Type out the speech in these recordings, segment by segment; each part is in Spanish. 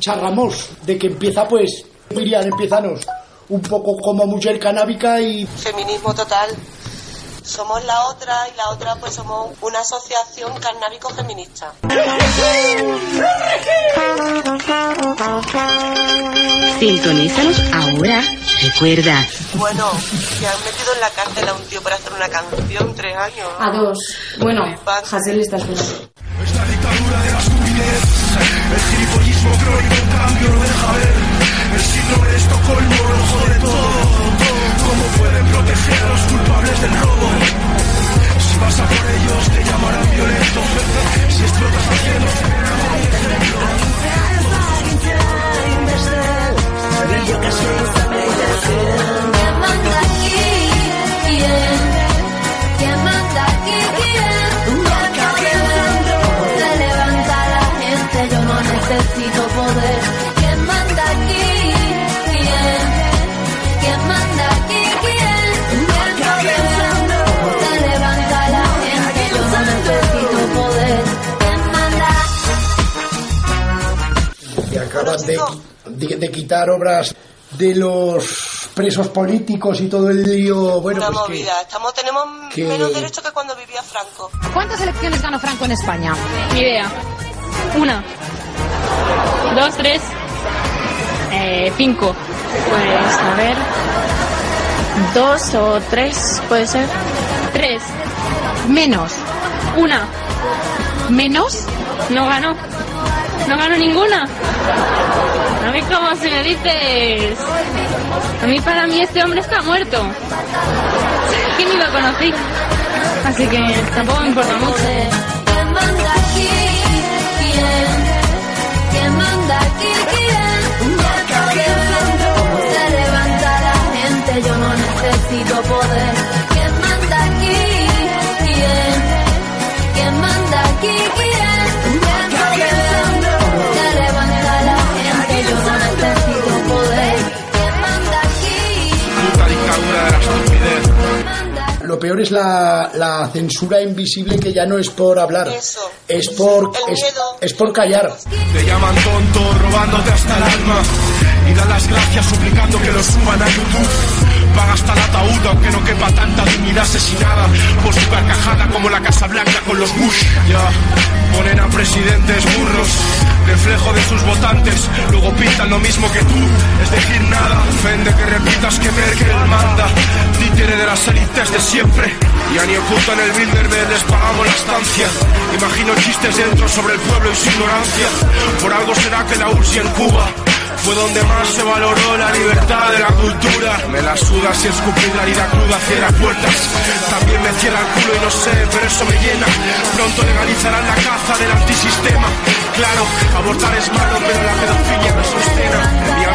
Charramos de que empieza pues, Miriam, empiezanos un poco como mujer canábica y... Feminismo total. Somos la otra y la otra pues somos una asociación canábico feminista. Sintonízanos ahora. Recuerda. Bueno, que han metido en la cárcel a un tío para hacer una canción tres años. A dos. Bueno, Hazel está esperando. Esta dictadura de la estupidez, el gilipollismo crónico en cambio no deja ver. El síndrome de Estocolmo lo jode todo. ¿Cómo pueden proteger a los culpables del robo? Si vas a por ellos te llamarán violento. Si explotas a cielos te verán como un ejemplo. Y yo que soy ¿Quién manda aquí? ¿Quién? ¿Quién manda aquí? Que acaban de, de, de quitar obras de los presos políticos y todo el lío. Bueno, una pues que- movida. Estamos, tenemos que- menos derecho que cuando vivía Franco. ¿Cuántas elecciones ganó Franco en España? Ni idea. Una. Dos, tres. Eh, cinco. Pues a ver. Dos o tres, puede ser. Tres. Menos. Una. ¿Menos? No ganó. No ganó ninguna. A mí como si me dices... A mí para mí este hombre está muerto. Que ni lo conocí. Así que tampoco me importa mucho. ¿Quién manda aquí? ¿Quién? ¿Quién manda aquí? ¿Quién? Se levanta la gente, yo no necesito poder. ¿Quién manda aquí? ¿Quién? ¿Quién manda aquí? ¿Quién? Peor es la, la censura invisible que ya no es por hablar, es por es, es por callar. Te llaman tonto, robándote hasta el alma. Y dan las gracias suplicando que lo suban a YouTube. Paga hasta el ataúd, aunque no quepa tanta dignidad asesinada. Por su carcajada como la Casa Blanca con los Bush. Ya, ponen a presidentes burros. Reflejo de sus votantes, luego pintan lo mismo que tú. Es decir, nada, ofende que repitas que Merkel manda. Títere de las élites de siempre. Y ni ocultan el Bilderberg, les pagamos la estancia. Imagino chistes dentro sobre el pueblo y su ignorancia. Por algo será que la URSS en Cuba fue donde más se valoró la libertad de la cultura. Me la suda si escupir la herida cruda cierra puertas. También me cierra el culo y no sé, pero eso me llena. Pronto legalizarán la caza del antisistema. Claro, abortar es malo, pero la pedofilia me sostena.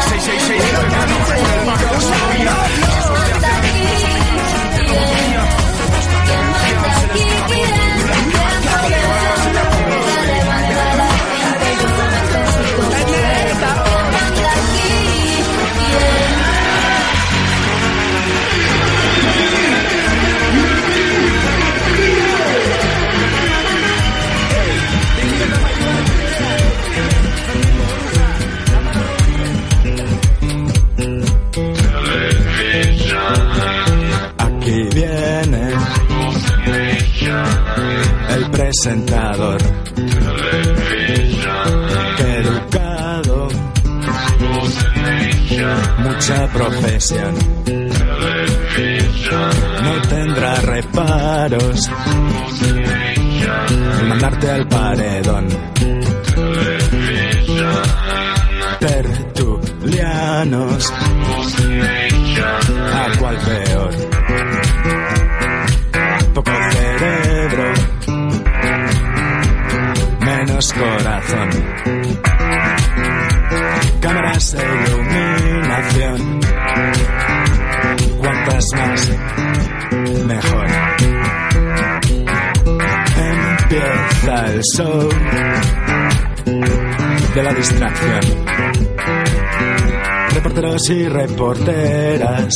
Reporteros y reporteras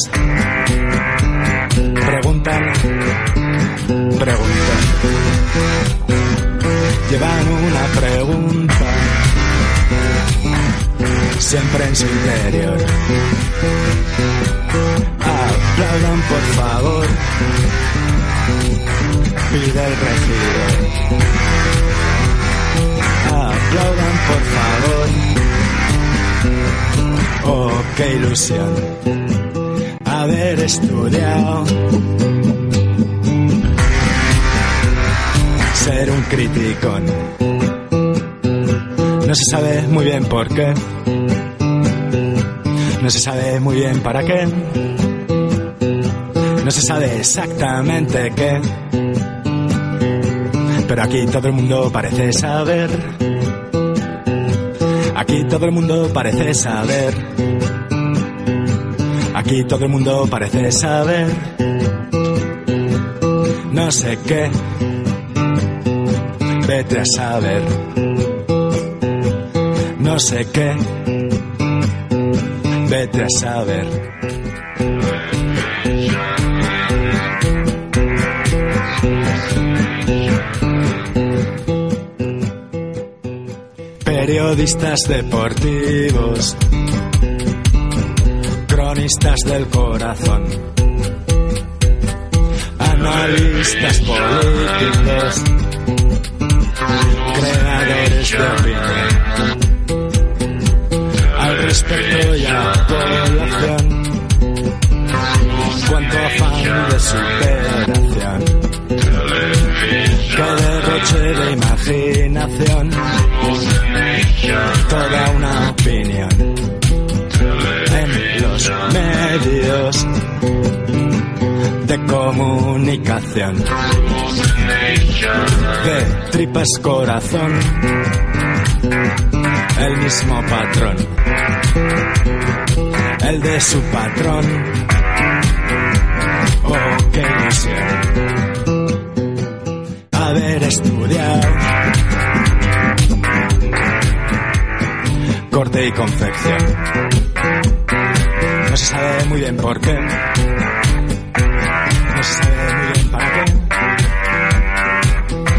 preguntan, preguntan. Llevan una pregunta siempre en su interior. Aplaudan por favor, pide el regidor. Qué ilusión haber estudiado. Ser un criticón. No se sabe muy bien por qué. No se sabe muy bien para qué. No se sabe exactamente qué. Pero aquí todo el mundo parece saber. Aquí todo el mundo parece saber. Aquí todo el mundo parece saber. No sé qué. Vete a saber. No sé qué. Vete a saber. Periodistas deportivos, cronistas del corazón, analistas políticos, creadores de opinión. Al respecto y a colación, cuánto afán de superación, qué derroche de imaginación, toda una opinión medios de comunicación. De tripas corazón, el mismo patrón, el de su patrón. Oh, qué ilusión haber estudiado corte y confección. No se sabe muy bien por qué. No se sabe muy bien para qué.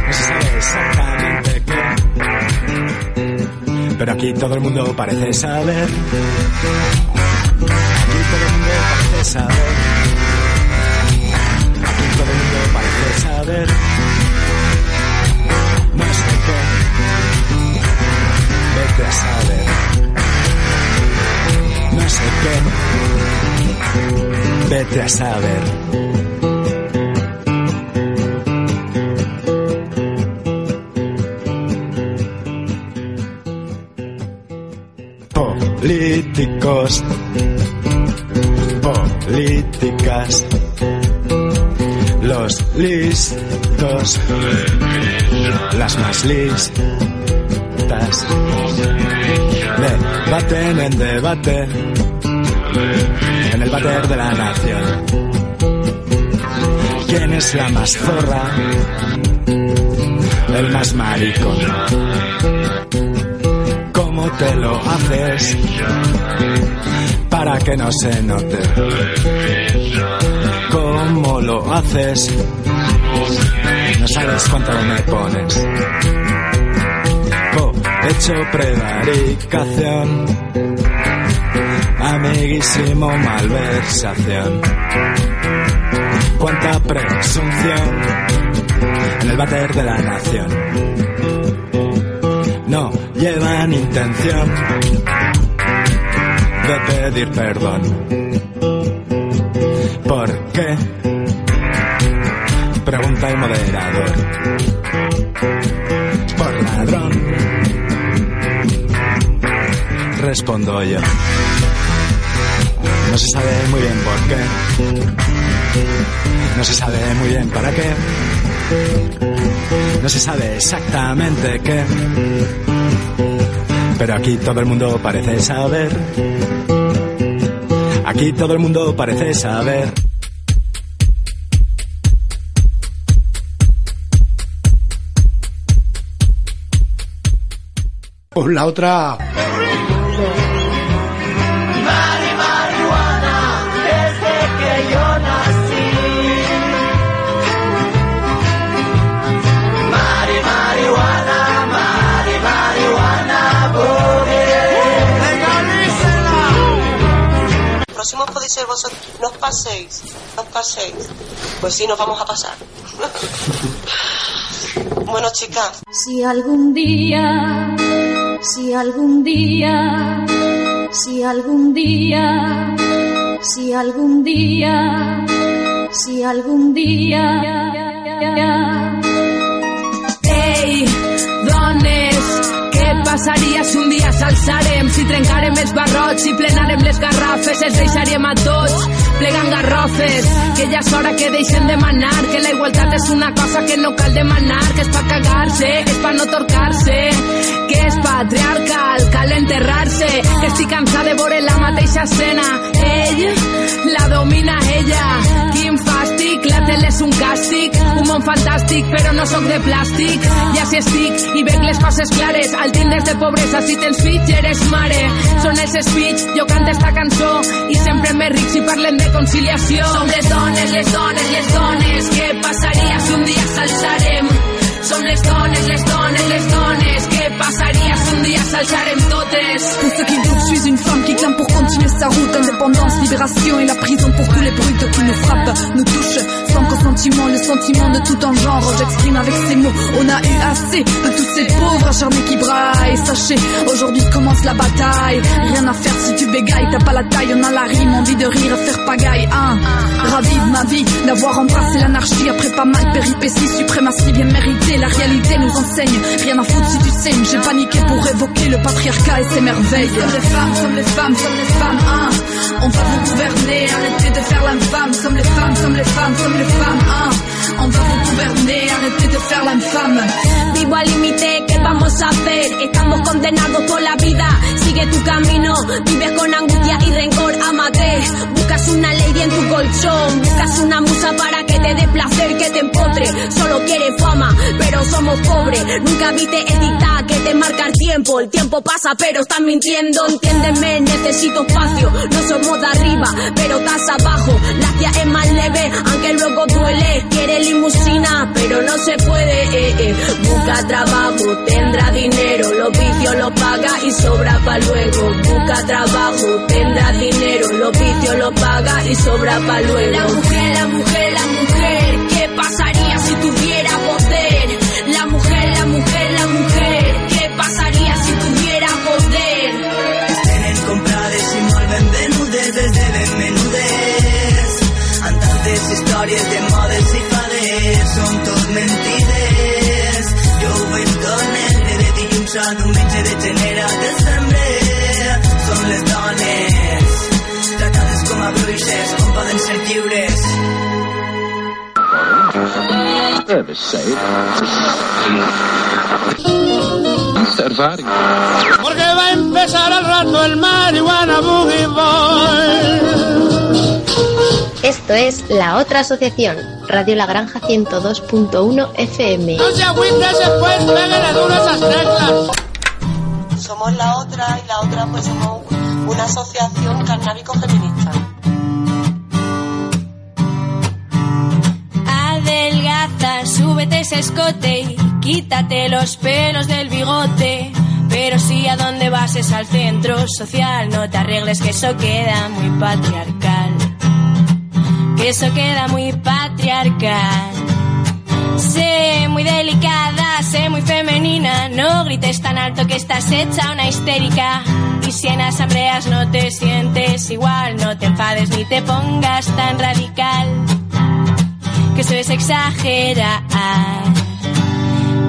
No se sabe exactamente qué. Pero aquí todo el mundo parece saber. Aquí todo el mundo parece saber. Aquí todo el mundo parece saber. No sé qué. Vete a saber. Qué. Vete a saber. Políticos, políticas, los listos, las más listas, debaten en debate, en el bater de la nación. ¿Quién es la más zorra? El más maricón. ¿Cómo te lo haces? Para que no se note. ¿Cómo lo haces? No sabes cuánto me pones. Hecho prevaricación, amiguísimo malversación. Cuánta presunción en el bater de la nación. No llevan intención de pedir perdón. ¿Por qué? Pregunta el moderador. Por ladrón respondo yo. No se sabe muy bien por qué. No se sabe muy bien para qué. No se sabe exactamente qué. Pero aquí todo el mundo parece saber. Aquí todo el mundo parece saber. Pues la otra. Ser vosotros. No os paséis, no paséis. Pues sí, nos vamos a pasar. bueno, chicas. Si algún día, si algún día, si algún día, si algún día, si algún día. Ei, passaria si un dia s'alçarem? Si trencarem els barrots, si plenarem les garrafes, els deixaríem a tots plegant garrofes. Que ja és hora que deixen de manar, que la igualtat és una cosa que no cal demanar, que és pa cagar-se, és pa no torcar-se, que és patriarcal, cal enterrar-se, que estic cansada de veure la mateixa escena. Ell la domina ella, quin tele és un càstig, un món fantàstic, però no sóc de plàstic. Ja si estic i veig les coses clares, al tindres de pobresa, si tens fills eres mare. Són els speech, jo canto esta cançó i sempre més ric si parlen de conciliació. Som les dones, les dones, les dones, què passaria si un dia s'alçarem? Som les dones, les dones, les dones, què passaria si un dia qui suis une femme qui clame pour continuer sa route. Indépendance, libération et la prison pour tous les brutes qui nous frappent, nous touchent. Sans consentiment, le sentiment de tout en genre. J'exprime avec ces mots. On a eu assez de tous ces pauvres acharnés qui braillent. Sachez, aujourd'hui commence la bataille. Rien à faire si tu bégayes, t'as pas la taille, on a la rime, envie de rire, faire pagaille. Hein. Ravi de ma vie, d'avoir embrassé l'anarchie après pas mal péripéties, suprématie bien méritée. La réalité nous enseigne, rien à foutre si tu J'ai paniqué pour évoquer le patriarcat et ses merveilles. Sommes les femmes, sommes les femmes, sommes les femmes, hein. On va vous gouverner, arrêtez de faire l'infâme. Sommes les femmes, sommes les femmes, sommes les femmes, hein. Va vous gouverner, arrêtez de faire l'infâme. Vivo al límite, ¿qué vamos a hacer? Estamos condenados por la vida. Sigue tu camino, vives con angustia y rencor, amate. Buscas una ley en tu colchón, buscas una musa para que te dé placer, que te empotre. Solo quieres fama, pero somos pobres. Nunca viste el dictado que te marca el tiempo. El tiempo pasa, pero estás mintiendo. Entiéndeme, necesito espacio. No somos de arriba, pero estás abajo. La tía es más leve, aunque luego duele. Quiere limusina, pero no se puede. eh, eh. Busca trabajo, tendrá dinero. Los vicios lo paga y sobra pa' luego. Busca trabajo, tendrá dinero. Los vicios lo paga y sobra pa' luego. La mujer, la mujer, la mujer. ¿Qué pasaría si tuviera poder? La mujer, la mujer, la mujer. ¿Qué pasaría si tuviera poder? Tenen comprades i molt ben venudes des de ben menudes amb tantes històries de diumenge de gener a desembre són les dones tratades com a bruixes com poden ser lliures Porque va a empezar al rato el marihuana boogie boy. Esto es La Otra Asociación, Radio La Granja 102.1 FM. No se agüiten después, esas teclas. Somos la otra y la otra pues somos una asociación carnábico feminista. Adelgaza, súbete ese escote y quítate los pelos del bigote. Pero si a dónde vas es al centro social, no te arregles que eso queda muy patriarcal. Que eso queda muy patriarcal. Sé muy delicada, sé muy femenina, no grites tan alto que estás hecha una histérica. Y si en asambleas no te sientes igual, no te enfades ni te pongas tan radical. Que eso es exagerar.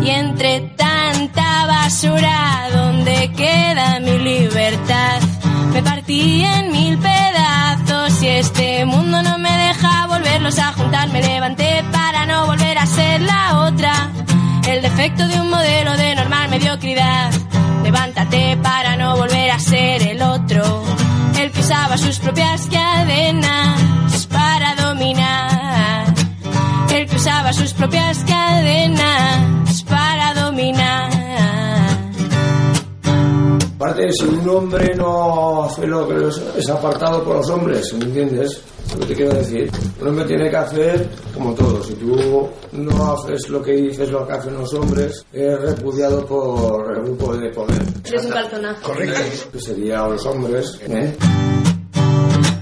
Y entre tanta basura, ¿dónde queda mi libertad? Me partí en mil pedazos y este mundo no me deja volverlos a juntar. Me levanté para no volver a ser la otra. El defecto de un modelo de normal mediocridad. Levántate para no volver a ser el otro. El que usaba sus propias cadenas para dominar. El que usaba sus propias cadenas hombre, si un hombre no hace lo que es apartado por los hombres, ¿me entiendes? Lo que te quiero decir. Un hombre tiene que hacer como todo. Si tú no haces lo que dices, lo que hacen los hombres, es repudiado por el grupo de poder. Eres un calzonazo. Correcto. Que serían los hombres, ¿eh?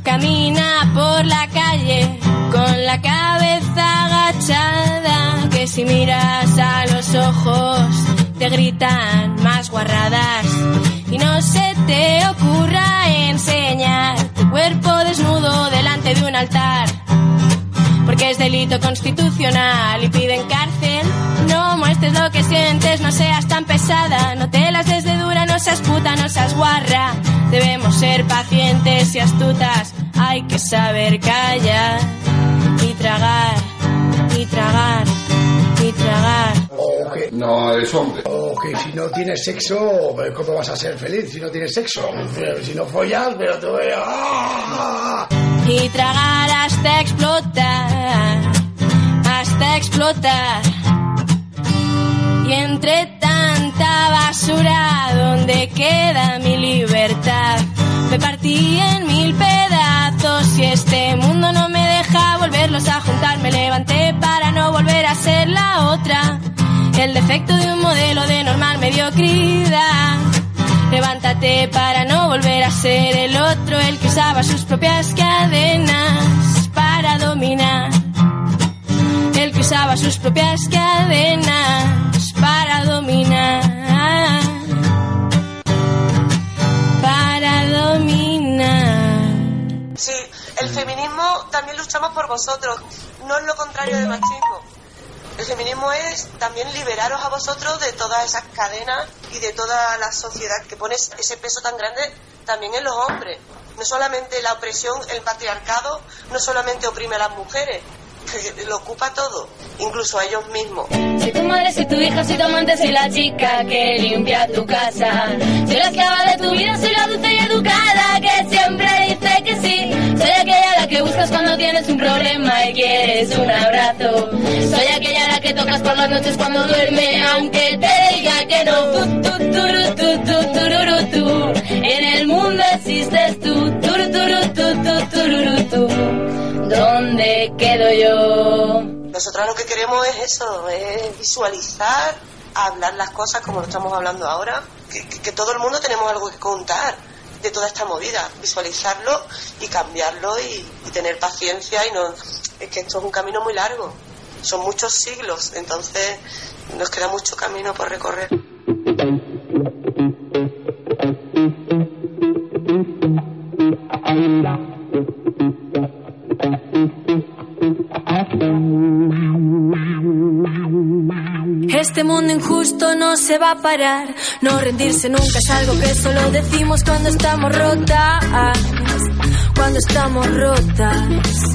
Camina por la calle con la cabeza agachada, que si miras a los ojos te gritan más guarradas. Y no se te ocurra enseñar tu cuerpo desnudo delante de un altar, porque es delito constitucional y piden cárcel. No muestres lo que sientes, no seas tan pesada, no te las des de dura, no seas puta, no seas guarra. Debemos ser pacientes y astutas, hay que saber callar y tragar, y tragar, tragar. O que, No eres hombre. o que si no tienes sexo, pues, ¿cómo vas a ser feliz si no tienes sexo? Si no follas, pero te voy a... ¡Ah! y tragar hasta explotar, hasta explotar. Y entre tanta basura, ¿dónde queda mi libertad? Me partí en mil pedazos y este mundo no me volverlos a juntar. Me levanté para no volver a ser la otra. El defecto de un modelo de normal mediocridad. Levántate para no volver a ser el otro, el que usaba sus propias cadenas para dominar. El que usaba sus propias cadenas para dominar. Para dominar. Sí, feminismo también luchamos por vosotros, no es lo contrario del machismo. El feminismo es también liberaros a vosotros de todas esas cadenas y de toda la sociedad que pone ese peso tan grande también en los hombres. No solamente la opresión, el patriarcado, no solamente oprime a las mujeres, lo ocupa todo, incluso a ellos mismos. Soy tu madre, soy tu hija, soy tu amante, soy la chica que limpia tu casa. Soy la esclava de tu vida, soy la dulce y educada que siempre dice que sí. Soy aquella la que buscas cuando tienes un problema y quieres un abrazo. Soy aquella la que tocas por las noches cuando duerme, aunque te diga que no. En el mundo existes tú, tu. ¿Dónde quedo yo? Nosotros lo que queremos es eso, es visualizar, hablar las cosas como lo estamos hablando ahora, que, que- todo el mundo tenemos algo que contar de toda esta movida, visualizarlo y cambiarlo y, y tener paciencia y no, es que esto es un camino muy largo, son muchos siglos, entonces nos queda mucho camino por recorrer. Este mundo injusto no se va a parar. No rendirse nunca es algo que solo decimos cuando estamos rotas. Cuando estamos rotas.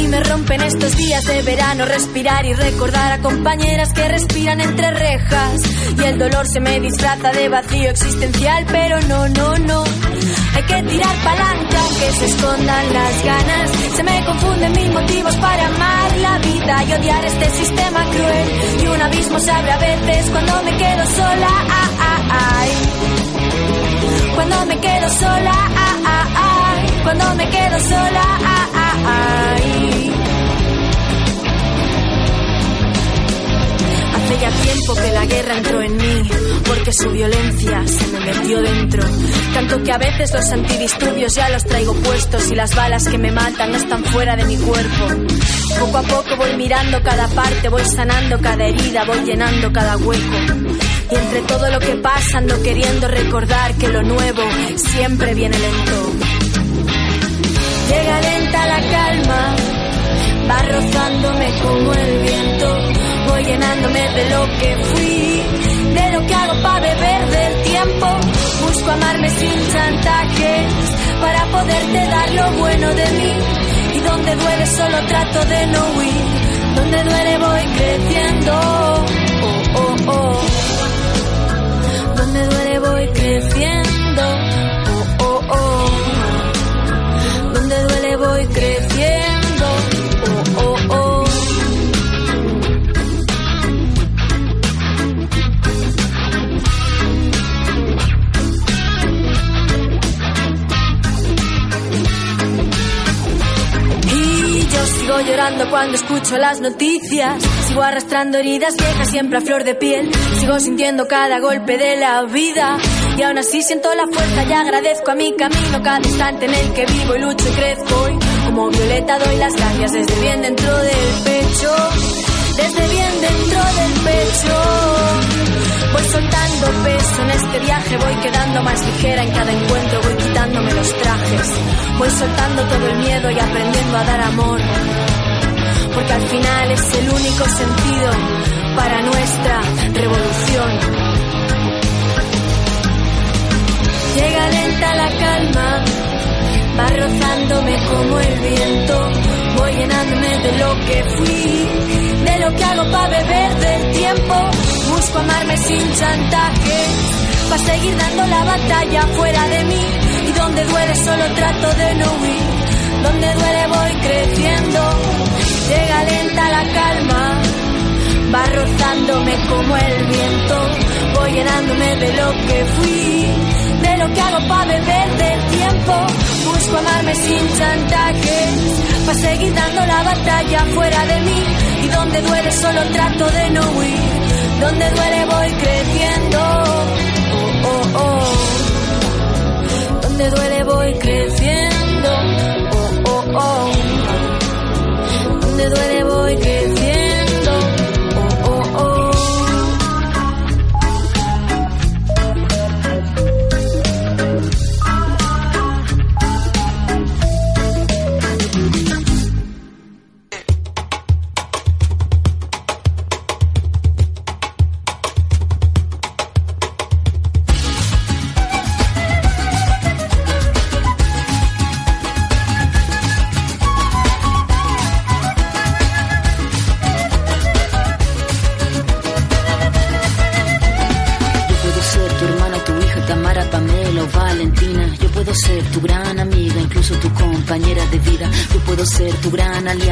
Y me rompen estos días de verano respirar y recordar a compañeras que respiran entre rejas. Y el dolor se me disfraza de vacío existencial, pero no, no, no. Hay que tirar palanca aunque se escondan las ganas. Se me confunden mil motivos para amar la vida y odiar este sistema cruel. Y un abismo se abre a veces cuando me quedo sola. Ah, ah, ay. Cuando me quedo sola. Ah, ah, ay. Cuando me quedo sola. Ah, ah, ay. Hace tiempo que la guerra entró en mí, porque su violencia se me metió dentro. Tanto que a veces los antidisturbios ya los traigo puestos y las balas que me matan no están fuera de mi cuerpo. Poco a poco voy mirando cada parte, voy sanando cada herida, voy llenando cada hueco. Y entre todo lo que pasa ando queriendo recordar que lo nuevo siempre viene lento. Llega lenta la calma, va rozándome como el viento. Voy llenándome de lo que fui, de lo que hago para beber del tiempo. Busco amarme sin chantajes para poderte dar lo bueno de mí. Y donde duele solo trato de no huir, donde duele voy creciendo. Oh, oh, oh. Donde duele voy creciendo. Oh, oh, oh. Donde duele voy creciendo. Llorando cuando escucho las noticias. Sigo arrastrando heridas viejas siempre a flor de piel. Sigo sintiendo cada golpe de la vida. Y aún así siento la fuerza y agradezco a mi camino cada instante en el que vivo y lucho y crezco. Y como violeta doy las gracias desde bien dentro del pecho. Desde bien dentro del pecho. Voy soltando peso en este viaje, voy quedando más ligera en cada encuentro, voy quitándome los trajes. Voy soltando todo el miedo y aprendiendo a dar amor. Porque al final es el único sentido para nuestra revolución. Llega lenta la calma, va rozándome como el viento. Voy llenándome de lo que fui, de lo que hago para beber del tiempo. Busco amarme sin chantaje, para seguir dando la batalla fuera de mí. Y donde duele solo trato de no huir, donde duele voy creciendo. Llega lenta la calma, va rozándome como el viento. Voy llenándome de lo que fui de lo que hago para beber del tiempo. Busco amarme sin chantaje, para seguir dando la batalla fuera de mí. Y donde duele solo trato de no huir, donde duele voy creciendo. Oh, oh, oh. Donde duele voy creciendo. Oh, oh, oh. Donde duele voy creciendo. Ser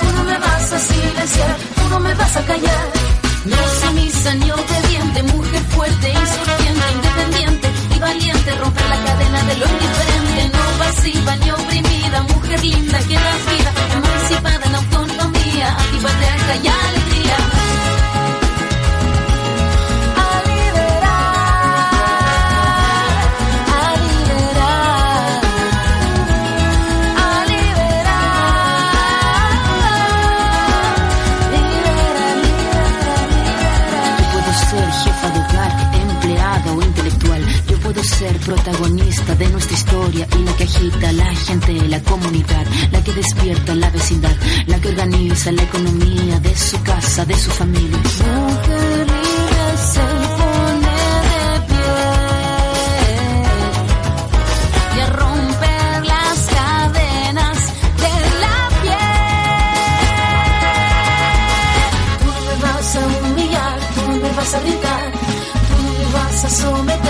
tú no me vas a silenciar, tú no me vas a callar. No sumisa ni obediente, mujer fuerte, insurgente, independiente y valiente, romper la cadena de lo indiferente, no pasiva ni oprimida, mujer linda que da vida, emancipada en autonomía, antipatriarca y alegría. Ser protagonista de nuestra historia y la que agita la gente, la comunidad, la que despierta la vecindad, la que organiza la economía de su casa, de su familia. Mujer libre se pone de pie y a romper las cadenas de la piel. Tú no me vas a humillar, tú no me vas a gritar, tú no me vas a someter,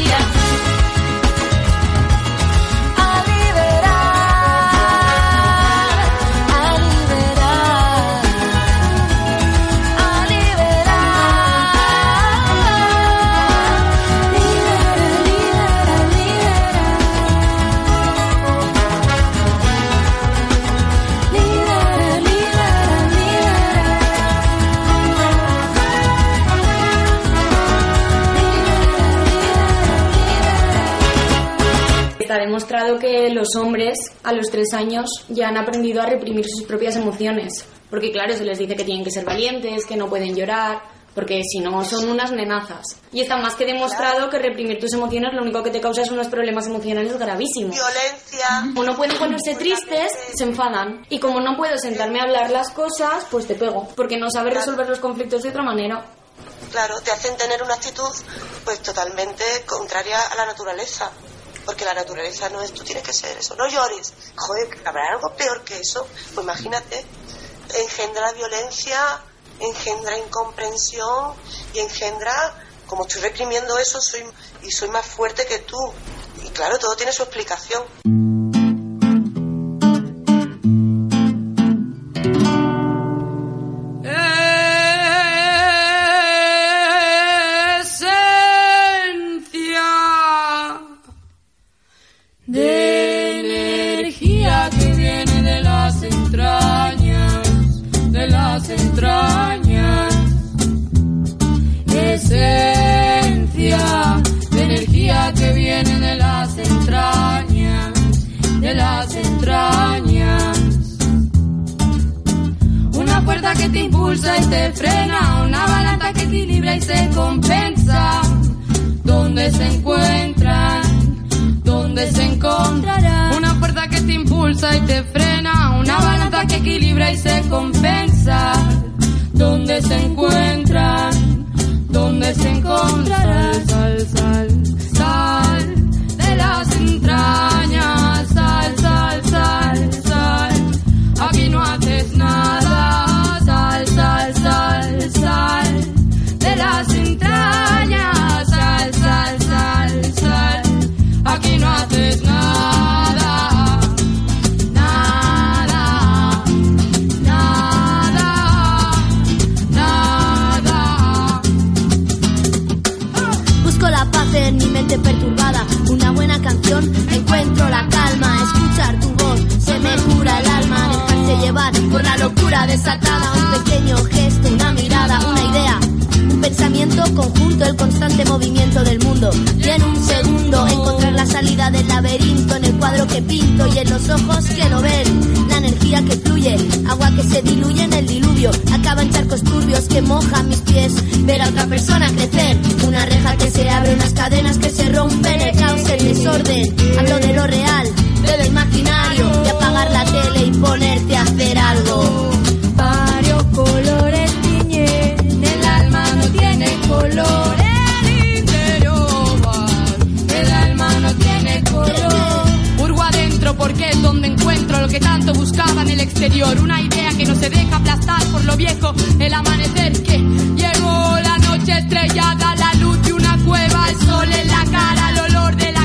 Los hombres a los tres años ya han aprendido a reprimir sus propias emociones. Porque claro, se les dice que tienen que ser valientes, que no pueden llorar. porque si no son unas nenazas. Y está más que demostrado que reprimir tus emociones lo único que te causa es unos problemas emocionales gravísimos. Violencia. Como no pueden ponerse tristes, se enfadan. Y como no puedo sentarme a hablar las cosas, pues te pego, porque no sabes resolver los conflictos de otra manera. Claro, te hacen tener una actitud pues totalmente contraria a la naturaleza. Porque la naturaleza no es tú tienes que ser eso. No llores. Joder, ¿habrá algo peor que eso? Pues imagínate. Engendra violencia, engendra incomprensión y engendra, como estoy reprimiendo eso, soy y soy más fuerte que tú. Y claro, todo tiene su explicación. Fuerza que te impulsa y te frena, una balanza que equilibra y se compensa. ¿Dónde se encuentran? ¿Dónde se encontrarán? Una fuerza que te impulsa y te frena, una balanza que equilibra y se compensa. ¿Dónde se encuentran? ¿Dónde se encontrarán? Sal, sal, sal por la locura desatada, un pequeño gesto, una mirada, una idea, pensamiento conjunto, el constante movimiento del mundo, y en un segundo encontrar la salida del laberinto, en el cuadro que pinto y en los ojos que lo ven, la energía que fluye, agua que se diluye en el diluvio, acaba en charcos turbios que mojan mis pies, ver a otra persona crecer, una reja que se abre, unas cadenas que se rompen, el caos, el desorden, hablo de lo real, de lo imaginario, de apagar la tele y ponerte a hacer algo. Varios colores porque es donde encuentro lo que tanto buscaba en el exterior. Una idea que no se deja aplastar por lo viejo. El amanecer que llegó la noche estrellada, la luz de una cueva, el sol en la cara, el olor de la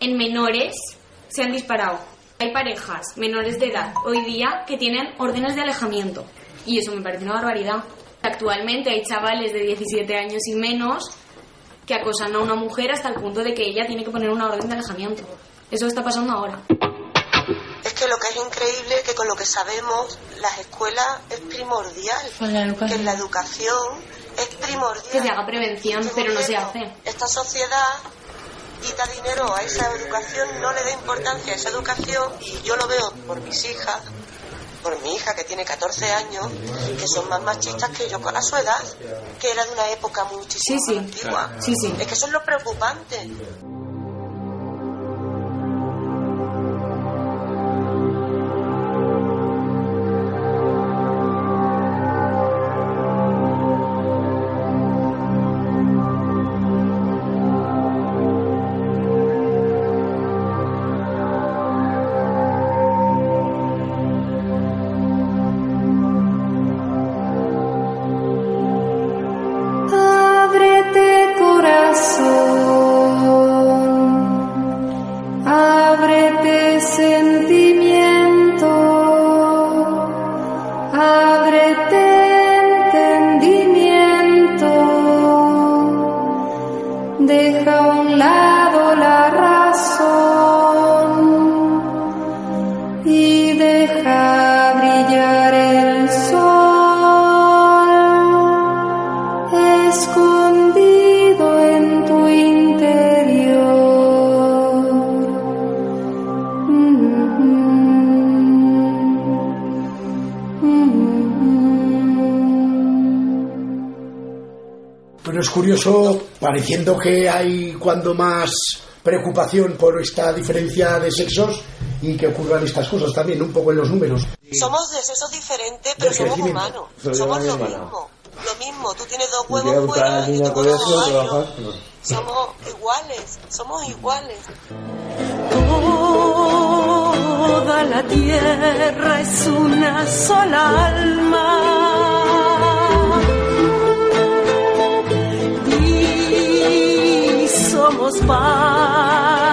en menores se han disparado. Hay parejas menores de edad hoy día que tienen órdenes de alejamiento. Y eso me parece una barbaridad. Actualmente hay chavales de 17 años y menos que acosan a una mujer hasta el punto de que ella tiene que poner una orden de alejamiento. Eso está pasando ahora. Es que lo que es increíble es que con lo que sabemos, las escuelas es primordial. La. Que la educación es primordial. Que se haga prevención, pero no se hace. Esta sociedad quita dinero a esa educación, no le da importancia a esa educación y yo lo veo por mis hijas, por mi hija que tiene 14 años, que son más machistas que yo con la su edad, que era de una época muchísimo Sí, antigua. Sí. Es que eso es lo preocupante. Pero es curioso, pareciendo que hay cuando más preocupación por esta diferencia de sexos y que ocurran estas cosas también, un poco en los números. Somos de sexos diferentes, pero somos humanos. Somos lo mismo. Lo mismo, tú tienes dos huevos fuera y colegio, no. Somos iguales, somos iguales. Toda la tierra es una sola alma. Somos parte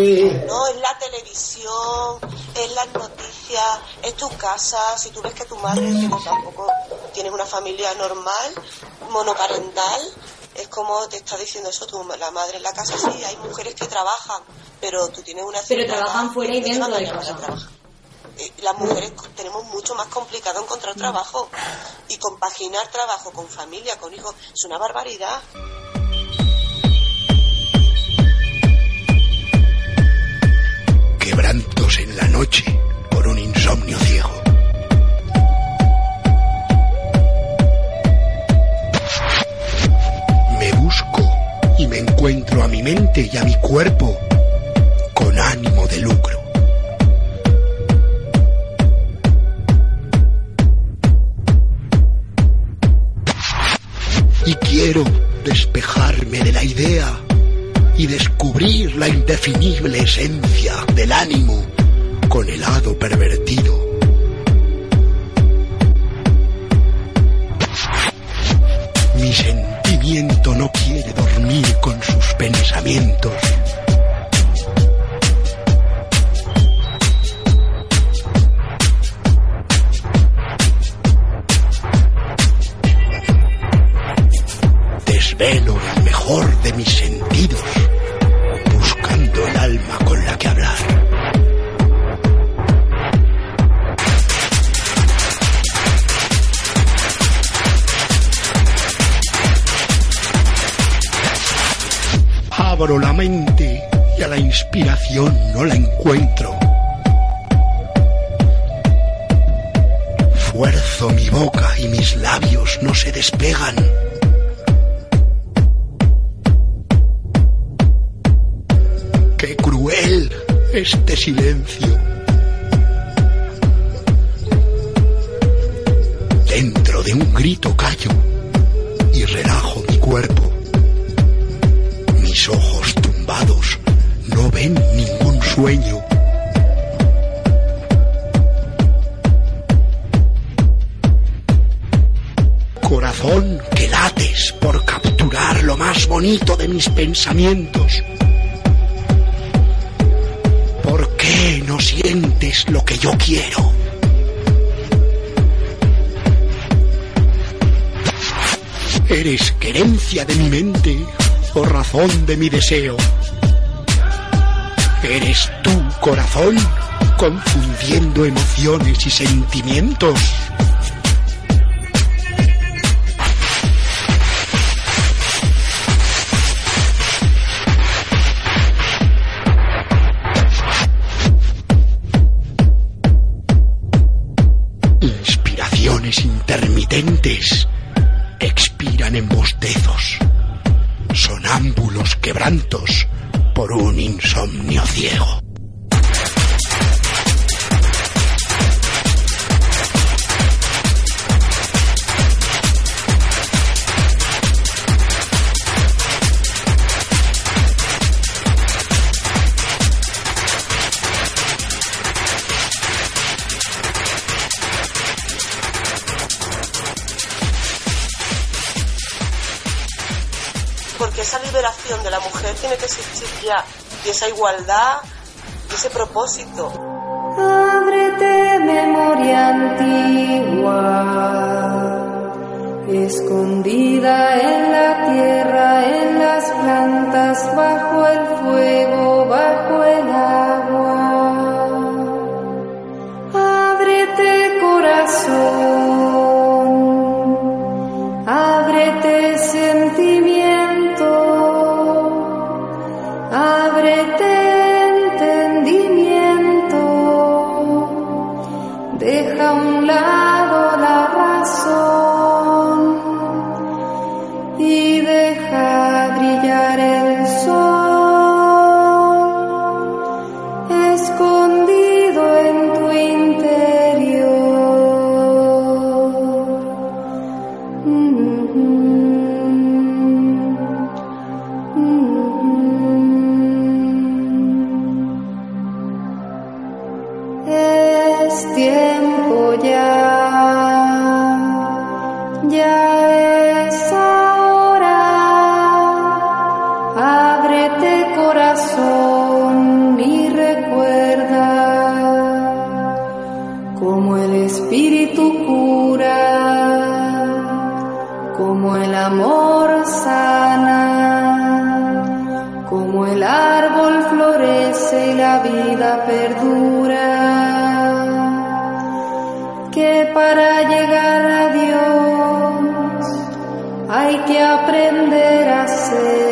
que... No, es la televisión, es las noticias, es tu casa. Si tú ves que tu madre tampoco tienes una familia normal, monoparental, es como te está diciendo eso, tu, la madre en la casa sí, hay mujeres que trabajan, pero tú tienes una Pero trabajan fuera y dentro a de llamar a casa. trabajar. Eh, Las mujeres tenemos mucho más complicado encontrar trabajo y compaginar trabajo con familia, con hijos, es una barbaridad. Quebrantos en la noche por un insomnio ciego. Me busco y me encuentro a mí mente y a mi cuerpo Mi sentimiento no quiere dormir con sus pensamientos. No la encuentro. Fuerzo mi boca y mis labios no se despegan. Qué cruel este silencio. Pensamientos. ¿Por qué no sientes lo que yo quiero? ¿Eres querencia de mi mente o razón de mi deseo? ¿Eres tú, corazón, confundiendo emociones y sentimientos? Intermitentes expiran en bostezos, sonámbulos quebrantos por un insomnio ciego. Y esa igualdad y ese propósito. Ábrete memoria antigua, escondida en la tierra, en las plantas, bajo el fuego, bajo el vida perdura, que para llegar a Dios hay que aprender a ser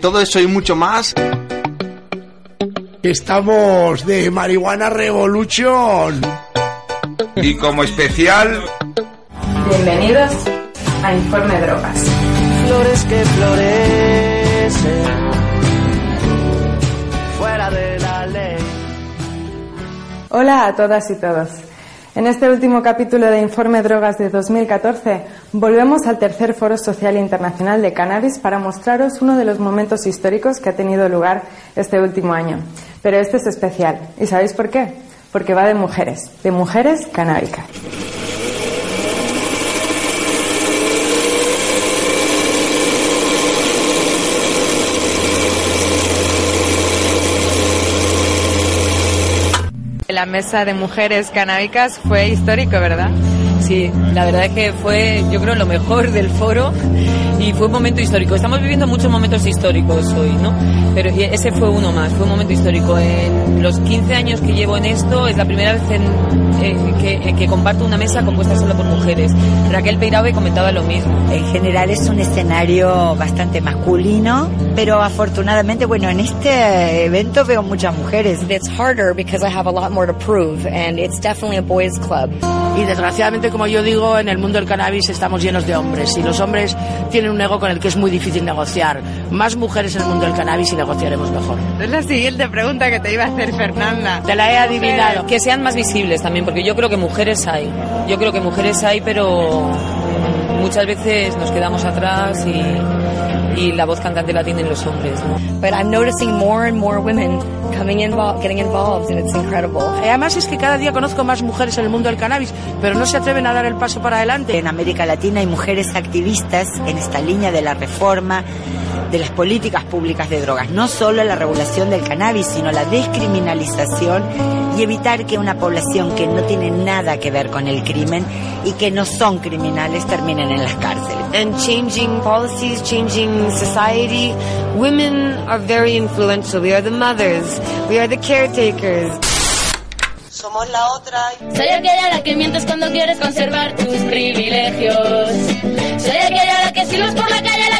todo eso y mucho más, Estamos de Marihuana Revolution. y como especial, Bienvenidos a Informe Drogas. Flores que florecen fuera de la ley. Hola a todas y todos. En este último capítulo de Informe Drogas de 2014 volvemos al tercer Foro Social Internacional de Cannabis para mostraros uno de los momentos históricos que ha tenido lugar este último año. Pero este es especial. ¿Y sabéis por qué? Porque va de mujeres, de mujeres canábicas. La mesa de mujeres canábicas fue histórico, ¿verdad? Sí, la verdad es que fue, yo creo, lo mejor del foro y fue un momento histórico. Estamos viviendo muchos momentos históricos hoy, ¿no? Pero y ese fue uno más, fue un momento histórico. En los 15 años que llevo en esto, es la primera vez en, eh, que, que comparto una mesa compuesta solo por mujeres. Raquel Peirabe comentaba lo mismo. En general es un escenario bastante masculino, pero afortunadamente, bueno, en este evento veo muchas mujeres. It's harder because I have a lot more to prove, and it's definitely a boys' club. Y desgraciadamente, como yo digo, en el mundo del cannabis estamos llenos de hombres y los hombres tienen un ego con el que es muy difícil negociar. Más mujeres en el mundo del cannabis y negociaremos mejor. Es la siguiente pregunta que te iba a hacer Fernanda. Te la he adivinado. Que sean más visibles también, porque yo creo que mujeres hay. Yo creo que mujeres hay, pero muchas veces nos quedamos atrás y, y la voz cantante la tienen los hombres. ¿no? But I'm noticing more and more women coming involved, getting involved, and it's incredible. Y además es que cada día conozco más mujeres en el mundo del cannabis, pero no se atreven a dar el paso para adelante. En América Latina hay mujeres activistas en esta línea de la reforma de las políticas públicas de drogas, no solo la regulación del cannabis, sino la descriminalización y evitar que una población que no tiene nada que ver con el crimen y que no son criminales terminen en las cárceles. and changing policies, changing society. Women are very influential. We are the mothers. We are the caretakers. Somos la otra. Soy aquella a la que mientes cuando quieres conservar tus privilegios. Soy aquella a la que silbas por la calle, la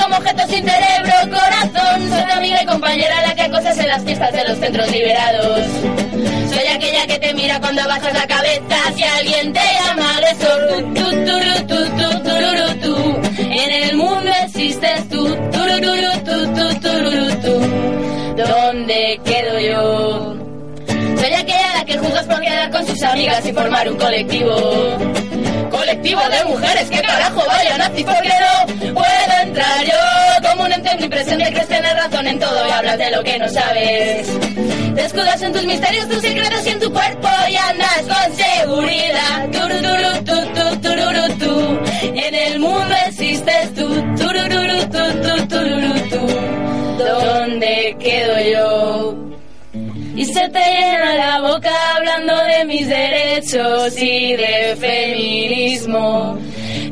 como objeto sin cerebro, corazón. Soy tu amiga y compañera la que acosas en las fiestas de los centros liberados. Soy aquella que te mira cuando bajas la cabeza si alguien te llama agresor. Tu, tu, tu, tu, tu. En el mundo existes tú. Turururu, tu, tu, tururu, tú. ¿Dónde quedo yo? Soy aquella la que juzgas por quedar con sus amigas y formar un colectivo. Colectivo de mujeres, que carajo vaya nazi, porque no puedo entrar yo. Como un ente omnipresente crees tener razón en todo y hablas de lo que no sabes. Te escudas en tus misterios, tus secretos y en tu cuerpo y andas con seguridad. Turururu, tu, tu, tú. En el mundo existes tú. Turururu, tu. ¿Dónde quedo yo? Se te llena la boca hablando de mis derechos y de feminismo.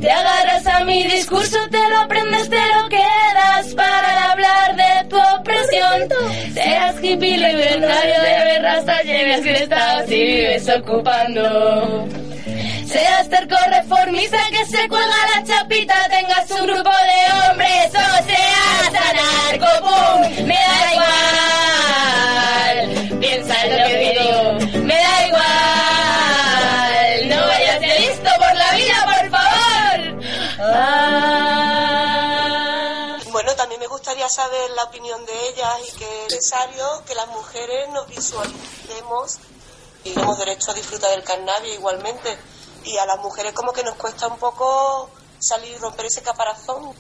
Te agarras a mi discurso, te lo aprendes, te lo quedas para hablar de tu opresión. Seas hippie, libertario, de hasta lleves crestados y vives ocupando. Seas terco reformista que se cuelga la chapita, tengas un grupo de hombres o seas anarco, ¡pum! Me da igual. Saber la opinión de ellas y que es necesario que las mujeres nos visualicemos y tenemos derecho a disfrutar del cannabis igualmente. Y a las mujeres como que nos cuesta un poco salir romper ese caparazón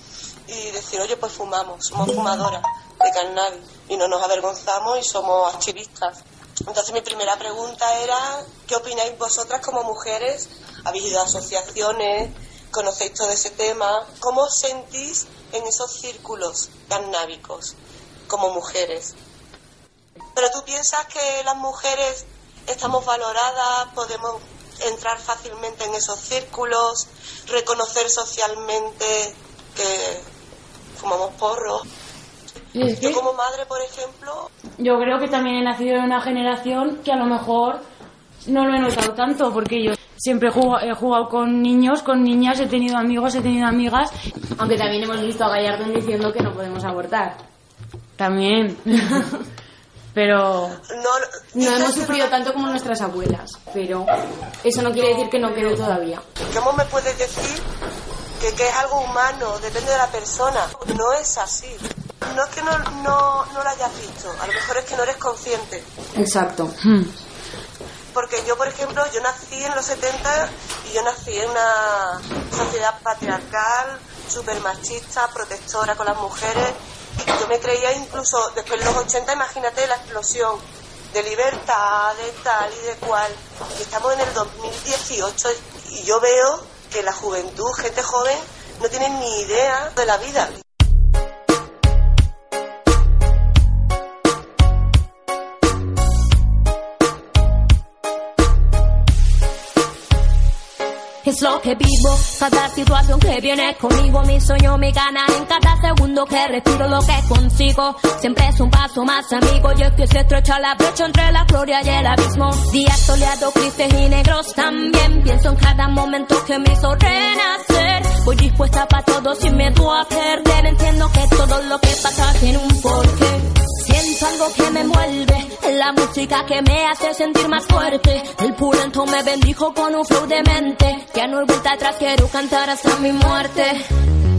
y decir, oye, pues fumamos, somos fumadoras de cannabis y no nos avergonzamos y somos activistas. Entonces mi primera pregunta era, ¿qué opináis vosotras como mujeres? ¿Habéis ido a asociaciones? Conocéis todo ese tema, ¿cómo os sentís en esos círculos cannábicos como mujeres? Pero tú piensas que las mujeres estamos valoradas, podemos entrar fácilmente en esos círculos, reconocer socialmente que fumamos porros. Yo como madre, por ejemplo, Yo creo que también he nacido en una generación que a lo mejor no lo he notado tanto, porque yo siempre he jugado, he jugado con niños, con niñas, he tenido amigos, he tenido amigas, aunque también hemos visto a Gallardón diciendo que no podemos abortar. También. pero no hemos sufrido tanto como nuestras abuelas, pero eso no quiere decir que no quede todavía. ¿cómo me puedes decir que, que es algo humano, depende de la persona? No es así. No es que no, no, no lo hayas visto, a lo mejor es que no eres consciente. Exacto. Porque yo, por ejemplo, yo nací en los 70 y yo nací en una sociedad patriarcal, súper machista, protectora con las mujeres. Y yo me creía incluso, después de los 80, imagínate la explosión de libertad, de tal y de cual. Y estamos en el 2018 y yo veo que la juventud, gente joven, no tiene ni idea de la vida. Es lo que vivo, cada situación que viene conmigo, mi sueño me gana en cada segundo que respiro lo que consigo. Siempre es un paso más, amigo. Yo es que se estrecha la brecha entre la gloria y el abismo. Días soleados, grises y negros también. Pienso en cada momento que me hizo renacer. Voy dispuesta para todo sin miedo a perder. Entiendo que todo lo que pasa tiene un porqué. Siento algo que me envuelve, la música que me hace sentir más fuerte. El pulento me bendijo con un flow de mente. Ya no hay vuelta atrás, quiero cantar hasta mi muerte.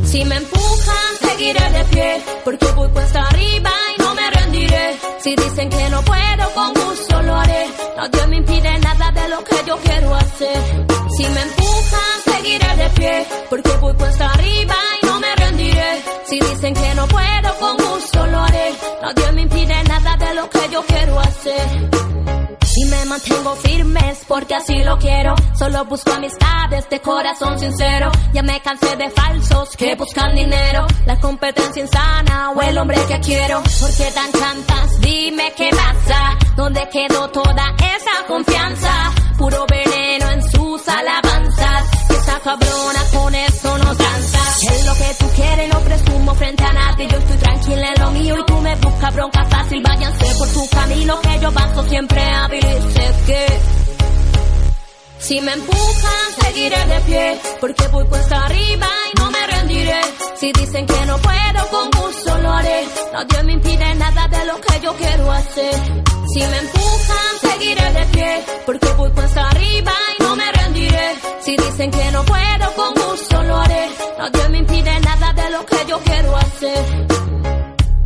Si me empujan, seguiré de pie, porque voy cuesta arriba y no me rendiré. Si dicen que no puedo, con gusto lo haré. Nadie me impide nada de lo que yo quiero hacer. Si me empujan, seguiré de pie, porque voy cuesta arriba y no me rendiré. Si dicen que no puedo, con gusto. Nadie me impide nada de lo que yo quiero hacer. Y me mantengo firmes porque así lo quiero. Solo busco amistades de corazón sincero. Ya me cansé de falsos que buscan dinero. La competencia insana o el hombre que quiero. ¿Por qué tan chantas? Dime qué pasa. ¿Dónde quedó toda esa confianza? Puro veneno en sus alabanzas. Esa cabrona con eso no tranza. Es lo que tú quieres, no presumo frente a nadie. Yo estoy tranquila en lo mío y tú me buscas bronca fácil. Váyanse por tu camino que yo paso siempre hábil y sé que. Si me empujan, seguiré de pie, porque voy cuesta arriba y no me rendiré. Si dicen que no puedo, con gusto lo haré. Nadie me impide nada de lo que yo quiero hacer. Si me empujan, seguiré de pie, porque voy cuesta arriba y. Si dicen que no puedo, con gusto lo haré. Nadie me impide nada de lo que yo quiero hacer.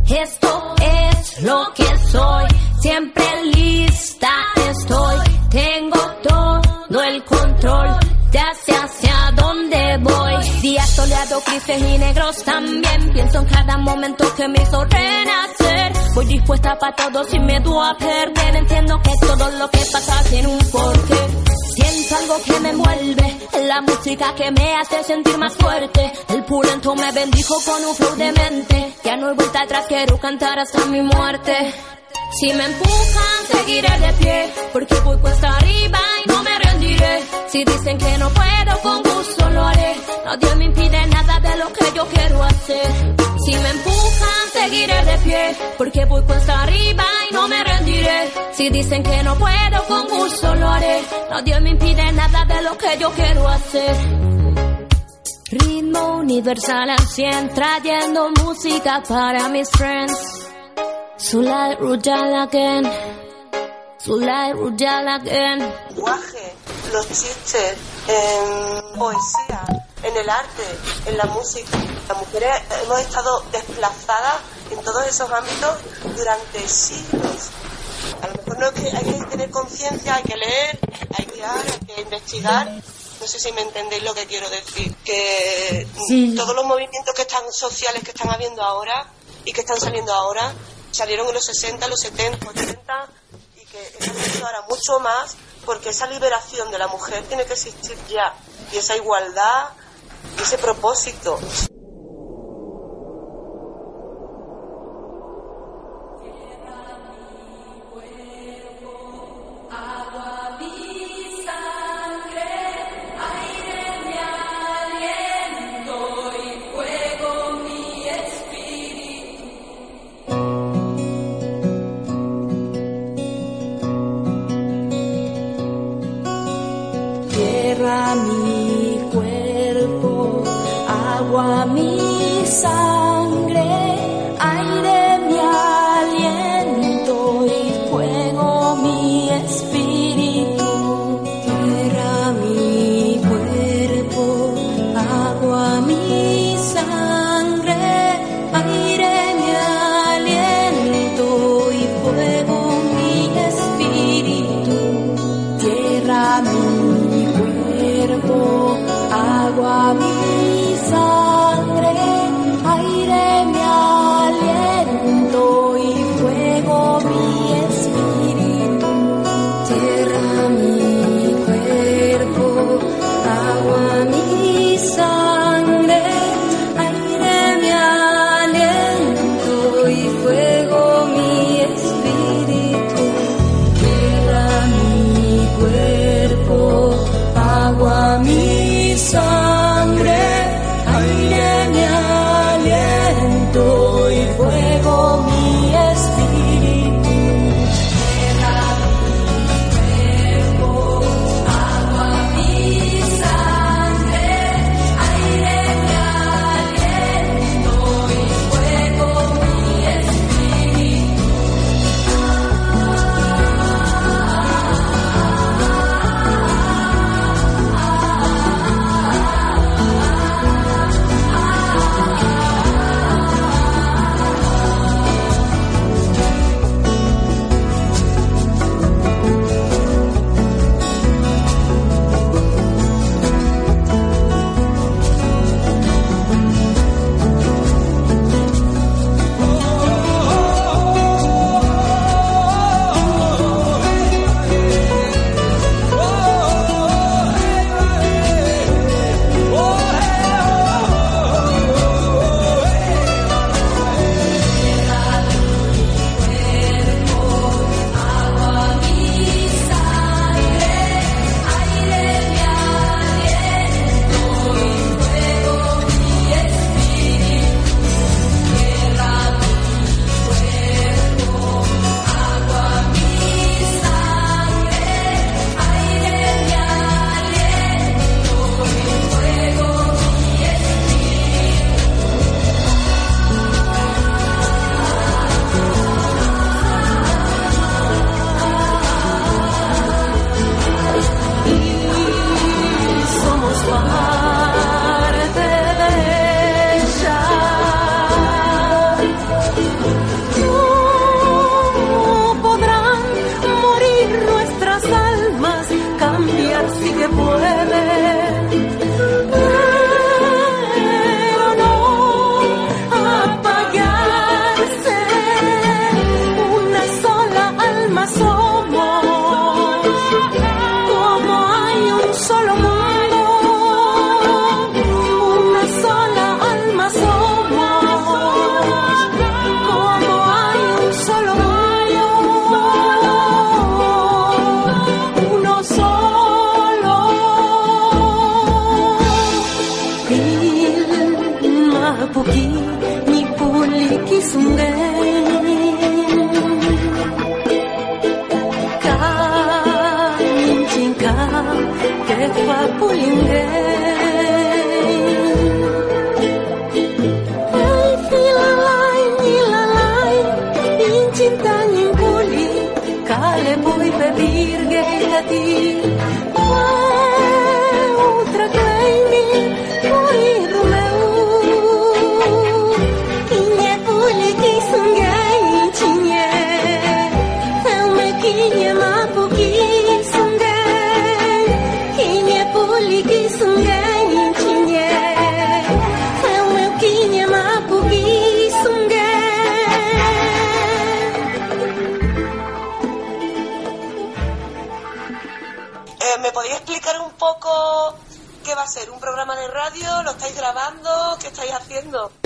Esto es lo que soy, siempre lista estoy. Tengo todo el control, ya sé hacia dónde voy. Días soleados, grises y negros también. Pienso en cada momento que me hizo renacer. Voy dispuesta para todo sin miedo a perder. Entiendo que todo lo que pasa tiene un porqué. Siento algo que me envuelve, la música que me hace sentir más fuerte. El pulento me bendijo con un flow de mente. Ya no hay vuelta atrás, quiero cantar hasta mi muerte. Si me empujan, seguiré de pie, porque voy cuesta arriba y no me Si dicen que no puedo, con gusto lo haré. Nadie me impide nada de lo que yo quiero hacer. Si me empujan, seguiré de pie, porque voy cuesta arriba y no me rendiré. Si dicen que no puedo, con gusto lo haré. Nadie me impide nada de lo que yo quiero hacer. Ritmo universal al 100, trayendo música para mis friends. Sulai Rujal again. Rujal again. lenguaje, los chistes, en poesía, en el arte, en la música. Las mujeres hemos estado desplazadas en todos esos ámbitos durante siglos. A lo mejor no es que hay que tener conciencia, hay que leer, hay que, hay que investigar. No sé si me entendéis lo que quiero decir. Que Sí. todos los movimientos que están sociales que están habiendo ahora y que están saliendo ahora salieron en los 60, los 70, 80 y que están haciendo ahora mucho más porque esa liberación de la mujer tiene que existir ya, y esa igualdad, y ese propósito. pasar.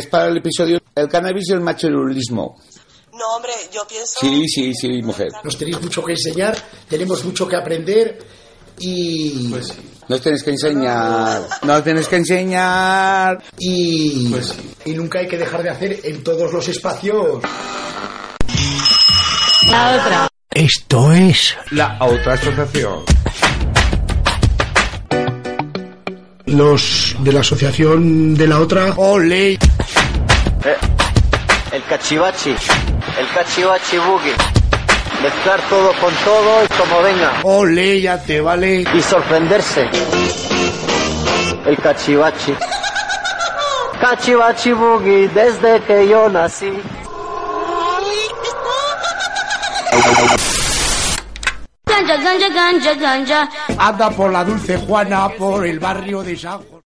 Para el episodio El cannabis y el machorulismo. No, hombre, yo pienso... Sí, sí, sí, mujer. Nos tenéis mucho que enseñar, tenemos mucho que aprender y... Nos tienes que enseñar. Nos tienes que enseñar. Y, y nunca hay que dejar de hacer en todos los espacios. La otra. Esto es La otra asociación. Los de la asociación de la otra. ¡Ole! Eh, el cachivachi, el cachivachi boogie. Mezclar todo con todo y como venga. ¡Ole! Ya te vale. Y sorprenderse. El cachivachi. Cachivachi boogie desde que yo nací. Anda por la dulce Juana, por el barrio de San Juan.